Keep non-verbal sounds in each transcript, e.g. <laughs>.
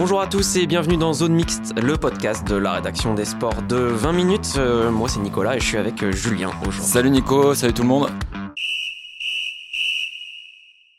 Bonjour à tous et bienvenue dans Zone Mixte, le podcast de la rédaction des sports de 20 minutes. Euh, moi c'est Nicolas et je suis avec euh, Julien aujourd'hui. Salut Nico, salut tout le monde.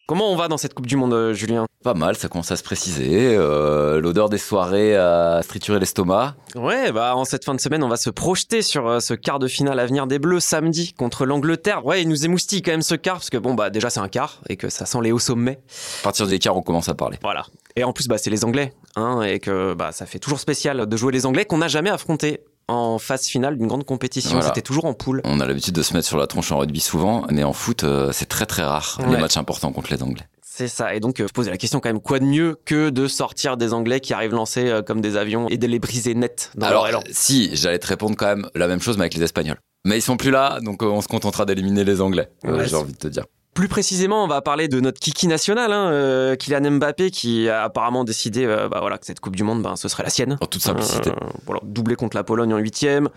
Comment on va dans cette Coupe du Monde, euh, Julien? Pas mal, ça commence à se préciser. Euh, L'odeur des soirées a trituré l'estomac. Ouais, bah en cette fin de semaine, on va se projeter sur ce quart de finale à venir des Bleus samedi contre l'Angleterre. Ouais, il nous émoustille quand même ce quart parce que bon bah déjà c'est un quart et que ça sent les hauts sommets. À partir des quarts, on commence à parler. Voilà. Et en plus bah c'est les Anglais, hein, et que bah ça fait toujours spécial de jouer les Anglais qu'on n'a jamais affronté en phase finale d'une grande compétition. Voilà. C'était toujours en poule. On a l'habitude de se mettre sur la tronche en rugby souvent, mais en foot, euh, c'est très très rare les matchs importants contre les Anglais. C'est ça. Et donc, euh, je posais la question quand même, quoi de mieux que de sortir des Anglais qui arrivent lancés euh, comme des avions et de les briser net dans Alors, leur élan? si, j'allais te répondre quand même la même chose, mais avec les Espagnols. Mais ils sont plus là, donc on se contentera d'éliminer les Anglais. Ouais, J'ai envie de te dire. Plus précisément, on va parler de notre kiki national, hein, euh, Kylian Mbappé, qui a apparemment décidé euh, bah, voilà, que cette Coupe du Monde, ben, ce serait la sienne. En toute simplicité. Euh, voilà, doublé contre la Pologne en huitième.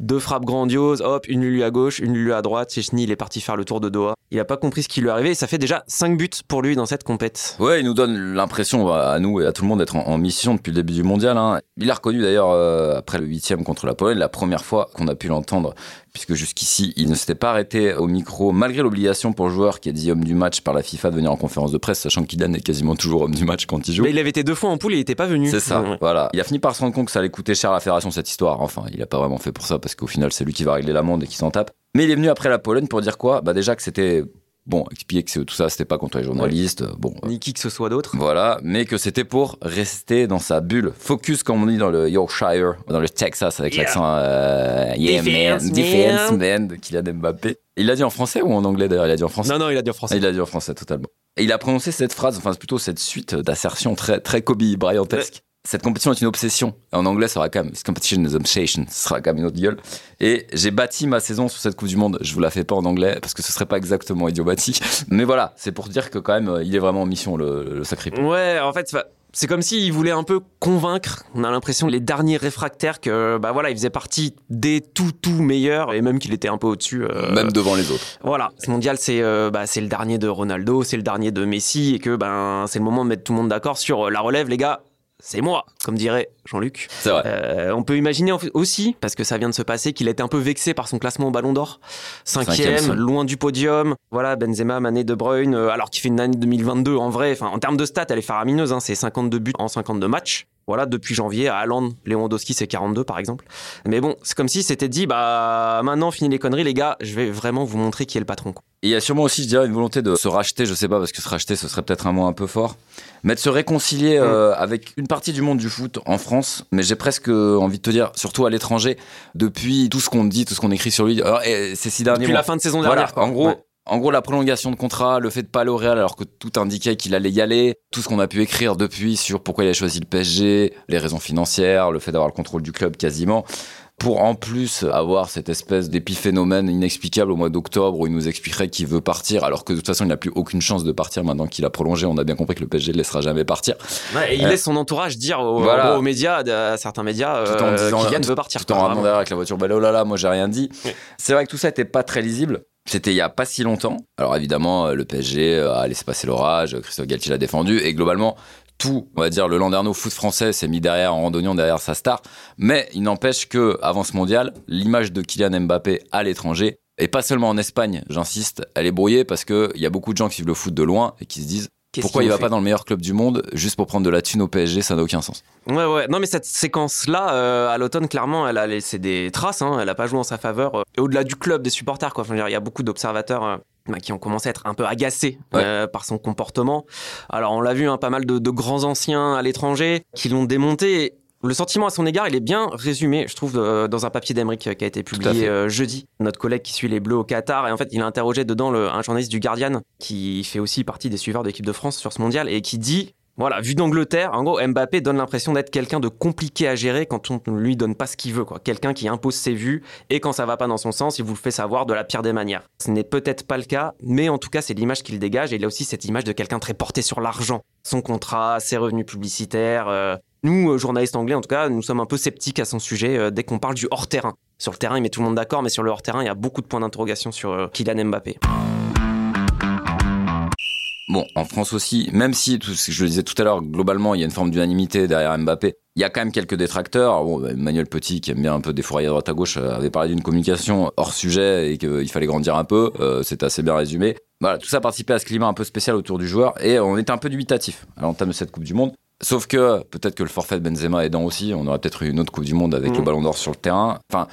Deux frappes grandioses, hop, une Lulu à gauche, une Lulu à droite. Chechny, il est parti faire le tour de Doha. Il a pas compris ce qui lui est arrivé et ça fait déjà 5 buts pour lui dans cette compète. Ouais, il nous donne l'impression bah, à nous et à tout le monde d'être en, en mission depuis le début du mondial. hein. Il a reconnu d'ailleurs euh, après le huitième contre la Pologne la première fois qu'on a pu l'entendre, puisque jusqu'ici il ne s'était pas arrêté au micro malgré l'obligation pour le joueur qui est dit homme du match par la FIFA de venir en conférence de presse, sachant qu'il est quasiment toujours homme du match quand il joue. Mais il avait été deux fois en poule et il était pas venu. C'est ça, Ouais. voilà. Il a fini par se rendre compte que ça allait coûter cher à la fédération cette histoire. Enfin, il a pas vraiment fait pour ça parce qu'au final, c'est lui qui va régler l'amende et qui s'en tape. Mais il est venu après la Pologne pour dire quoi? Bah déjà que c'était bon, expliquer que tout ça, c'était pas contre les journalistes. Bon, Ni qui que ce soit d'autre. voilà, mais que c'était pour rester dans sa bulle. Focus, comme on dit dans le Yorkshire, dans le Texas, avec Yeah. l'accent euh, Yeah, Defense, man, defense, man. man, de Kylian Mbappé. Il l'a dit en français ou en anglais d'ailleurs Il a dit en français? Non, non, il a dit en français. Il a dit en français totalement. Et il a prononcé cette phrase, enfin plutôt cette suite d'assertions très, très Kobe Bryantesque. Cette compétition est une obsession. En anglais, ça sera quand même This competition is obsession. Ce sera quand même une autre gueule. Et j'ai bâti ma saison sur cette Coupe du Monde. Je vous la fais pas en anglais parce que ce serait pas exactement idiomatique. <laughs> Mais voilà, c'est pour dire que quand même, il est vraiment en mission, le, le sacré. Ouais, en fait, c'est- comme s'il voulait un peu convaincre. On a l'impression les derniers réfractaires que bah voilà, il faisait partie des tout tout meilleurs et même qu'il était un peu au-dessus. euh, Même devant les autres. Voilà, ce mondial c'est euh, bah, c'est le dernier de Ronaldo, c'est le dernier de Messi et que ben c'est le moment de mettre tout le monde d'accord sur euh, la relève, les gars. C'est moi, comme dirait Jean-Luc. C'est vrai. Euh, on peut imaginer aussi, parce que ça vient de se passer, qu'il a été un peu vexé par son classement au Ballon d'Or. Cinquième, Cinquième, loin du podium. Voilà, Benzema, Mané, De Bruyne, euh, alors qu'il fait une année 2022 en vrai. Enfin, en termes de stats, elle est faramineuse. Hein, c'est 52 buts en 52 matchs. Voilà, depuis janvier à Haaland, Lewandowski c'est 42 par exemple. Mais bon, c'est comme si c'était dit, bah maintenant fini les conneries les gars, je vais vraiment vous montrer qui est le patron. quoi. Il y a sûrement aussi, je dirais, une volonté de se racheter, je sais pas, parce que se racheter, ce serait peut-être un mot un peu fort, mais de se réconcilier euh, avec une partie du monde du foot en France, mais j'ai presque envie de te dire, surtout à l'étranger, depuis tout ce qu'on dit, tout ce qu'on écrit sur lui, alors, et ces six derniers Depuis mois. la fin de saison Voilà, dernière. quoi. en gros, Ouais. en gros, la prolongation de contrat, le fait de pas aller au Real alors que tout indiquait qu'il allait y aller, tout ce qu'on a pu écrire depuis sur pourquoi il a choisi le PSG, les raisons financières, le fait d'avoir le contrôle du club quasiment, pour en plus avoir cette espèce d'épiphénomène inexplicable au mois d'octobre où il nous expliquerait qu'il veut partir alors que de toute façon il n'a plus aucune chance de partir maintenant qu'il a prolongé. On a bien compris que le PSG ne le laissera jamais partir. Ouais, et il Euh, laisse son entourage dire aux, voilà. aux médias, à certains médias, Tout en euh, disant- tout- veut partir. Tout en derrière avec la voiture, bah oh là là, moi j'ai rien dit. Ouais. C'est vrai que tout ça était pas très lisible. C'était il y a pas si longtemps. Alors évidemment, euh, le PSG a laissé passer l'orage, Christophe Galtier l'a défendu, et globalement, tout, on va dire, le Landerneau foot français s'est mis derrière en randonnant derrière sa star. Mais il n'empêche que avant ce mondial, l'image de Kylian Mbappé à l'étranger, et pas seulement en Espagne, j'insiste, elle est brouillée parce qu'il y a beaucoup de gens qui suivent le foot de loin et qui se disent pourquoi il va nous pas dans le meilleur club du monde juste pour prendre de la thune au PSG, ça n'a aucun sens. Ouais, ouais. Non, mais cette séquence-là, euh, à l'automne, clairement, elle a laissé des traces. Hein. Elle a pas joué en sa faveur. euh, et au-delà du club, des supporters, quoi. Enfin, il y a beaucoup d'observateurs. euh, qui ont commencé à être un peu agacés Ouais. euh, par son comportement. Alors on l'a vu, hein, pas mal de, de grands anciens à l'étranger qui l'ont démonté. Le sentiment à son égard, il est bien résumé, je trouve, euh, dans un papier d'Emeric qui a été publié euh, jeudi. Notre collègue qui suit les Bleus au Qatar, et en fait, il a interrogé dedans le- un journaliste du Guardian qui fait aussi partie des suiveurs de l'équipe de France sur ce mondial et qui dit voilà, vu d'Angleterre, en gros, Mbappé donne l'impression d'être quelqu'un de compliqué à gérer quand on ne lui donne pas ce qu'il veut, quoi. Quelqu'un qui impose ses vues et quand ça va pas dans son sens, il vous le fait savoir de la pire des manières. Ce n'est peut-être pas le cas, mais en tout cas, c'est l'image qu'il dégage et il a aussi cette image de quelqu'un très porté sur l'argent. Son contrat, ses revenus publicitaires. euh, Nous, euh, journalistes anglais, en tout cas, nous sommes un peu sceptiques à son sujet euh, dès qu'on parle du hors-terrain. Sur le terrain, il met tout le monde d'accord, mais sur le hors-terrain, il y a beaucoup de points d'interrogation sur Kylian Mbappé. Bon, en France aussi, même si, tout ce que je le disais tout à l'heure, globalement, il y a une forme d'unanimité derrière Mbappé, il y a quand même quelques détracteurs. Bon, bah, Emmanuel Petit, qui aime bien un peu défourailler à droite à gauche, euh, avait parlé d'une communication hors sujet et qu'il fallait grandir un peu. Euh, c'est assez bien résumé. Voilà, tout ça participait à ce climat un peu spécial autour du joueur et on était un peu dubitatif à l'entame de cette Coupe du Monde. Sauf que peut-être que le forfait de Benzema aidant aussi, on aurait peut-être eu une autre Coupe du Monde avec le Ballon d'Or sur le terrain. Enfin,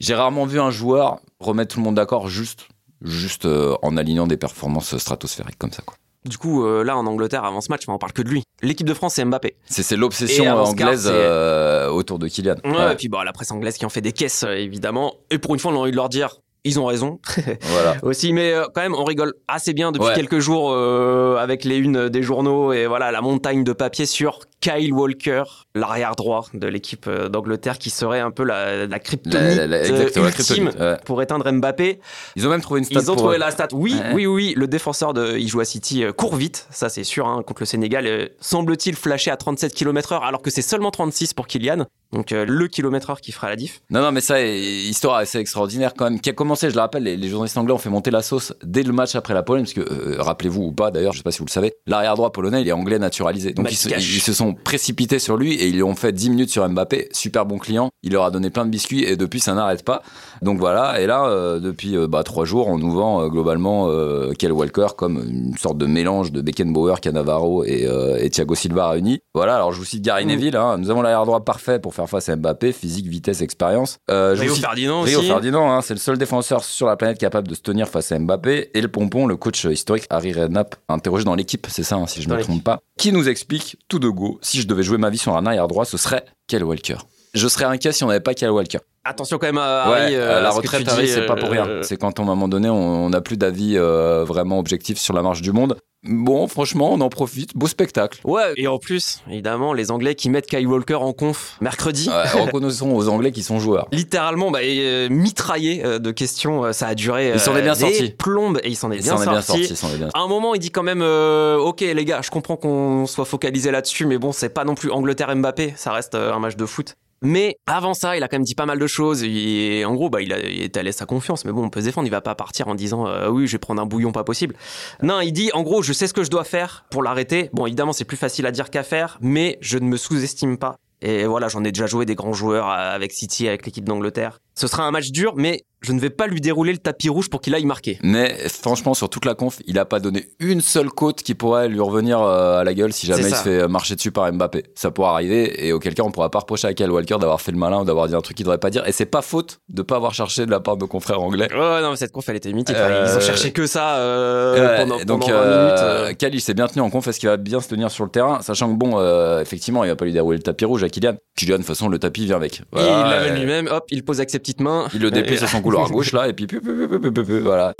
j'ai rarement vu un joueur remettre tout le monde d'accord juste, juste euh, en alignant des performances stratosphériques comme ça. Quoi. Du coup, euh, là, en Angleterre, avant ce match, on parle que de lui. L'équipe de France, c'est Mbappé. C'est, l'obsession ce quart, anglaise euh, autour de Kylian. Ouais, Ouais, Et puis, bon, la presse anglaise qui en fait des caisses, euh, évidemment. Et pour une fois, on a envie de leur dire, ils ont raison. <laughs> voilà. aussi, mais euh, quand même, on rigole assez bien depuis Ouais. quelques jours euh, avec les unes des journaux et voilà la montagne de papier sur Kyle Walker, l'arrière droit de l'équipe euh, d'Angleterre, qui serait un peu la, la kryptonite La- la- la- exactement, la ultime ouais. pour éteindre Mbappé. Ils ont même trouvé une stat Ils ont trouvé eux. la stat. Oui, Ouais. oui, oui, le défenseur de il joue à City euh, court vite, ça c'est sûr, hein, contre le Sénégal. euh, Semble-t-il flasher à 37 km/h alors que c'est seulement 36 pour Kylian. Donc euh, le kilomètre-heure qui fera la diff. Non, non, mais ça, histoire assez extraordinaire quand même, qui a commencé, je le rappelle, les, les journalistes anglais ont fait monter la sauce dès le match après la Pologne, parce que, euh, rappelez-vous ou pas d'ailleurs, je sais pas si vous le savez, l'arrière droit polonais, il est anglais naturalisé. Donc ils se, Malgache. ils se sont précipités sur lui et ils ont fait 10 minutes sur Mbappé, super bon client, il leur a donné plein de biscuits et depuis ça n'arrête pas. Donc voilà, et là, euh, depuis euh, bah, trois jours, on nous vend euh, globalement euh, Kel Walker comme une sorte de mélange de Beckenbauer, Cannavaro et, et Thiago Silva réunis. Voilà, alors je vous cite Gary Mm. Neville, hein, nous avons l'arrière droit parfait pour faire face à Mbappé, physique, vitesse, expérience. Je Rio vous cite- Ferdinand Rio aussi. Ferdinand, hein, c'est le seul défenseur sur la planète capable de se tenir face à Mbappé. Et le pompon, le coach historique Harry Redknapp, interrogé dans l'équipe, c'est ça, hein, si je ne me trompe pas, qui nous explique tout de go, si je devais jouer ma vie sur un arrière droit, ce serait Kel Walker. Je serais inquiet si on n'avait pas Kel Walker. Attention quand même à Harry, euh, euh, la ce retraite, c'est pas pour rien. euh, C'est quand, à un moment donné, on n'a plus d'avis euh, vraiment objectif sur la marche du monde. Bon, franchement, on en profite. Beau spectacle. Ouais, et en plus, évidemment, les Anglais qui mettent Kyle Walker en conf mercredi. Ouais, <laughs> reconnaissons aux Anglais qui sont joueurs. Littéralement, bah, euh, mitraillé euh, de questions, euh, ça a duré. Il s'en est bien sorti. Plombes et il s'en est Il bien s'en est bien sorti. il s'en est bien À un moment, il dit quand même, euh, ok les gars, je comprends qu'on soit focalisé là-dessus, mais bon, c'est pas non plus Angleterre-Mbappé, ça reste euh, un match de foot. Mais avant ça, il a quand même dit pas mal de choses. Et en gros, bah, il, a, il est allé sa confiance. Mais bon, on peut se défendre. Il va pas partir en disant euh, oui, je vais prendre un bouillon pas possible. Non, il dit en gros, je sais ce que je dois faire pour l'arrêter. Bon, évidemment, c'est plus facile à dire qu'à faire, mais je ne me sous-estime pas. Et voilà, j'en ai déjà joué des grands joueurs euh, avec City, avec l'équipe d'Angleterre. Ce sera un match dur, mais je ne vais pas lui dérouler le tapis rouge pour qu'il aille marquer. Mais franchement, sur toute la conf, il a pas donné une seule côte qui pourrait lui revenir euh, à la gueule si jamais il se fait marcher dessus par Mbappé. Ça pourrait arriver et auquel cas on pourra pas reprocher à Kyle Walker d'avoir fait le malin ou d'avoir dit un truc qu'il devrait pas dire. Et c'est pas faute de pas avoir cherché de la part de nos confrères anglais. Ouais, non, mais cette conf, elle était mythique. Euh, Ils ont cherché que ça euh, pendant, donc, pendant 20 euh, minutes. euh. Kyle, il s'est bien tenu en conf. Est-ce qu'il va bien se tenir sur le terrain? Sachant que, bon, euh, effectivement, il va pas lui dérouler le tapis rouge à Kylian. Kylian, de toute façon, le tapis vient avec. Voilà, il l'amène euh, lui-même, hop, il pose avec mains. Il le déplie sur son couloir gauche, là, et puis, pu, pu, pu, pu, pu, pu, pu, voilà.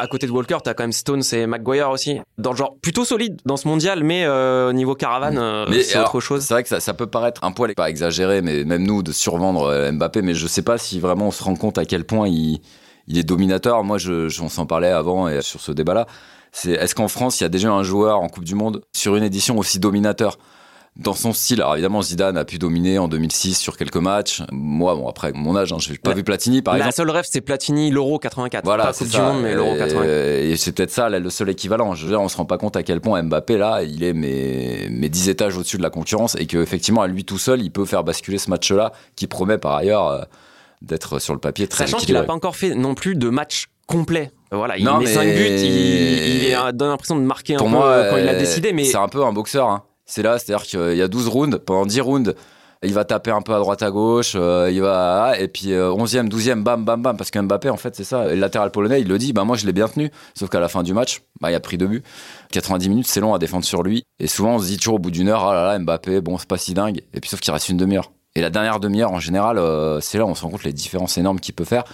À côté de Walker, t'as quand même Stones et Maguire aussi. Dans le genre plutôt solide dans ce mondial, mais euh, au niveau caravane, euh, Mais c'est autre chose. C'est vrai que ça, ça peut paraître un poil pas exagéré, mais même nous de survendre euh, Mbappé, mais je sais pas si vraiment on se rend compte à quel point il, il est dominateur. Moi, je, je- on s'en parlait avant et sur ce débat-là. C'est est-ce qu'en France il y a déjà un joueur en Coupe du Monde sur une édition aussi dominateur? Dans son style Alors évidemment, Zidane a pu dominer en 2006 sur quelques matchs. Moi, bon après mon âge, hein, j'ai pas La- vu Platini par La exemple. seule rêve, c'est Platini, l'Euro 84. Voilà, pas c'est Coupe du Monde, mais l'Euro Et- 84. Et c'est peut-être ça là, le seul équivalent. Je veux dire, on se rend pas compte à quel point Mbappé là, il est mes, mes 10 étages au-dessus de la concurrence et qu'effectivement, à lui tout seul, il peut faire basculer ce match-là qui promet par ailleurs euh, d'être sur le papier très Sachant qu'il n'a pas encore fait non plus de match complet. Voilà, il Non, met mais- 5 buts, il, il est- donne l'impression de marquer un Pour peu moi, euh, quand il a euh, décidé, mais c'est un peu un boxeur. hein. C'est là, c'est-à-dire qu'il y a 12 rounds, pendant 10 rounds, il va taper un peu à droite à gauche, euh, il va et puis euh, 11e, 12e, bam bam bam parce que Mbappé en fait, c'est ça, le latéral polonais, il le dit, bah moi je l'ai bien tenu, sauf qu'à la fin du match, bah il a pris deux buts. 90 minutes, c'est long à défendre sur lui et souvent on se dit toujours au bout d'une heure, ah là là, Mbappé, bon, c'est pas si dingue et puis sauf qu'il reste une demi-heure. Et la dernière demi-heure en général, euh, c'est là où on se rend compte les différences énormes qu'il peut faire.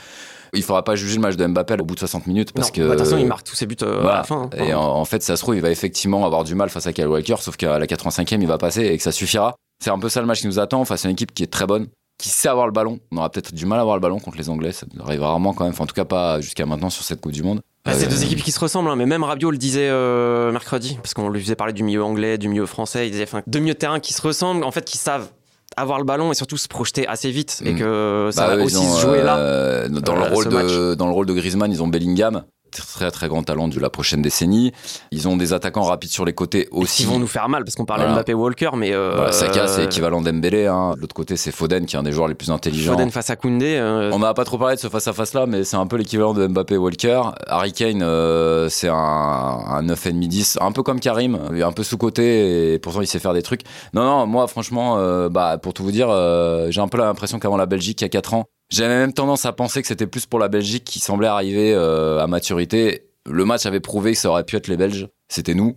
Il faudra pas juger le match de Mbappé au bout de 60 minutes parce non, que de toute façon, il marque tous ses buts euh, à la fin. hein. Et en, en fait, ça se trouve, il va effectivement avoir du mal face à Kyle Walker, sauf qu'à la 85e, il va passer et que ça suffira. C'est un peu ça le match qui nous attend face à une équipe qui est très bonne, qui sait avoir le ballon. On aura peut-être du mal à avoir le ballon contre les Anglais, ça arrive rarement quand même, enfin, en tout cas pas jusqu'à maintenant sur cette Coupe du Monde. Bah, c'est Euh, deux équipes qui se ressemblent, hein, mais même Rabiot le disait euh, mercredi, parce qu'on lui faisait parler du milieu anglais, du milieu français. Il disait, enfin, deux milieux de terrain qui se ressemblent, en fait, qui savent avoir le ballon et surtout se projeter assez vite, et Mm. que ça bah, va aussi ont, se jouer là. euh, dans, euh, le rôle ce de, dans le rôle de Griezmann, ils ont Bellingham. Très très grand talent de la prochaine décennie. Ils ont des attaquants rapides sur les côtés aussi. Ils vont nous faire mal parce qu'on parlait Voilà. Mbappé Walker, mais. Euh, Voilà, Saka, c'est équivalent d'Embélé. Hein. De l'autre côté, c'est Foden qui est un des joueurs les plus intelligents. Foden face à Koundé. euh, On n'a pas trop parlé de ce face-à-face là, mais c'est un peu l'équivalent de Mbappé Walker. Harry Kane, euh, c'est un, un 9,5-10, un peu comme Karim, il est un peu sous-côté et pourtant il sait faire des trucs. Non, non, moi franchement, euh, bah, pour tout vous dire, euh, j'ai un peu l'impression qu'avant la Belgique, il y a 4 ans, j'avais même tendance à penser que c'était plus pour la Belgique qui semblait arriver euh, à maturité. Le match avait prouvé que ça aurait pu être les Belges, c'était nous.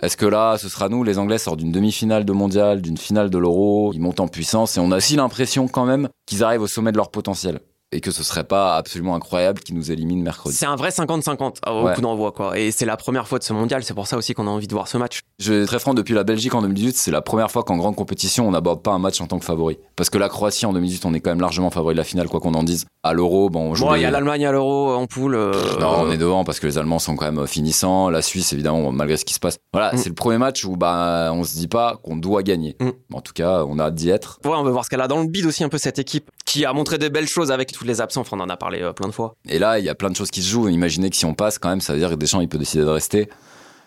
Est-ce que là, ce sera nous? Les Anglais sortent d'une demi-finale de mondial, d'une finale de l'Euro, ils montent en puissance et on a aussi l'impression quand même qu'ils arrivent au sommet de leur potentiel et que ce serait pas absolument incroyable qu'ils nous éliminent mercredi. C'est un vrai 50-50 au Ouais. coup d'envoi, quoi. Et c'est la première fois de ce mondial, c'est pour ça aussi qu'on a envie de voir ce match. Je vais être très franc, depuis la Belgique en 2018, c'est la première fois qu'en grande compétition, on n'aborde pas un match en tant que favori. Parce que la Croatie en 2018, on est quand même largement favori de la finale, quoi qu'on en dise. À l'Euro, bon, on joue Bon, il y a l'Allemagne à l'Euro en poule. euh, Non, on est devant parce que les Allemands sont quand même finissants. La Suisse, évidemment, malgré ce qui se passe. Voilà, Mm. c'est le premier match où bah, on se dit pas qu'on doit gagner. Mm. En tout cas, on a hâte d'y être. Ouais, on veut voir ce qu'elle a dans le bide aussi un peu cette équipe qui a montré des belles choses avec tous les absents. Enfin, on en a parlé euh, plein de fois. Et là, il y a plein de choses qui se jouent. Imaginez que si on passe, quand même, ça veut dire que Deschamps, il peut décider de rester.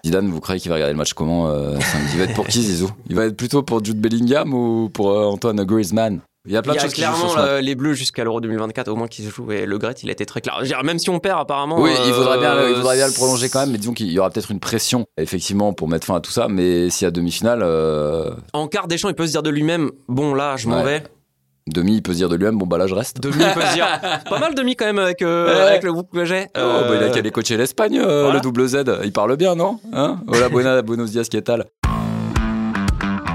Zidane, vous croyez qu'il va regarder le match comment euh, <laughs> Il va être pour qui, Zizou Il va être plutôt pour Jude Bellingham ou pour euh, Antoine Griezmann Il y a plein de a choses qui se jouent clairement sur ce match. euh, les Bleus jusqu'à l'Euro 2024 au moins qui se jouent et le Gret il était très clair. Même si on perd apparemment. Oui, il faudrait bien, euh, il faudrait bien le prolonger quand même, mais disons qu'il y aura peut-être une pression, effectivement, pour mettre fin à tout ça. Mais s'il y a demi-finale, euh, En quart Deschamps, il peut se dire de lui-même bon là, je m'en Ouais. vais. Demi, il peut se dire de lui-même, bon bah là, je reste. Demi, il peut se dire <laughs> pas mal demi quand même avec, euh, Ouais. avec le groupe que j'ai. Oh, bah, il a Euh, qu'à aller coacher l'Espagne, euh, voilà. le double Z. Il parle bien, non hein Voilà, <laughs> buena, buenos dias, ¿qué tal?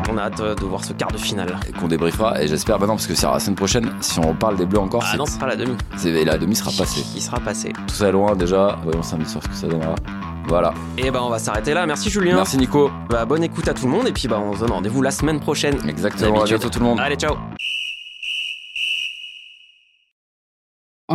On a hâte euh, de voir ce quart de finale. Et Qu'on débriefera, et j'espère, bah non, parce que c'est la semaine prochaine, si on parle des bleus encore, Ah c'est- non, ce sera la demi. c'est- la demi sera passée. Il sera passé. Tout ça est loin déjà, voyons samedi soir ce que ça donnera. Voilà. Et ben on va s'arrêter là. Merci Julien. Merci Nico. Bah, bonne écoute à tout le monde et puis bah on se donne rendez-vous la semaine prochaine. Exactement, à bientôt tout le monde. Allez ciao.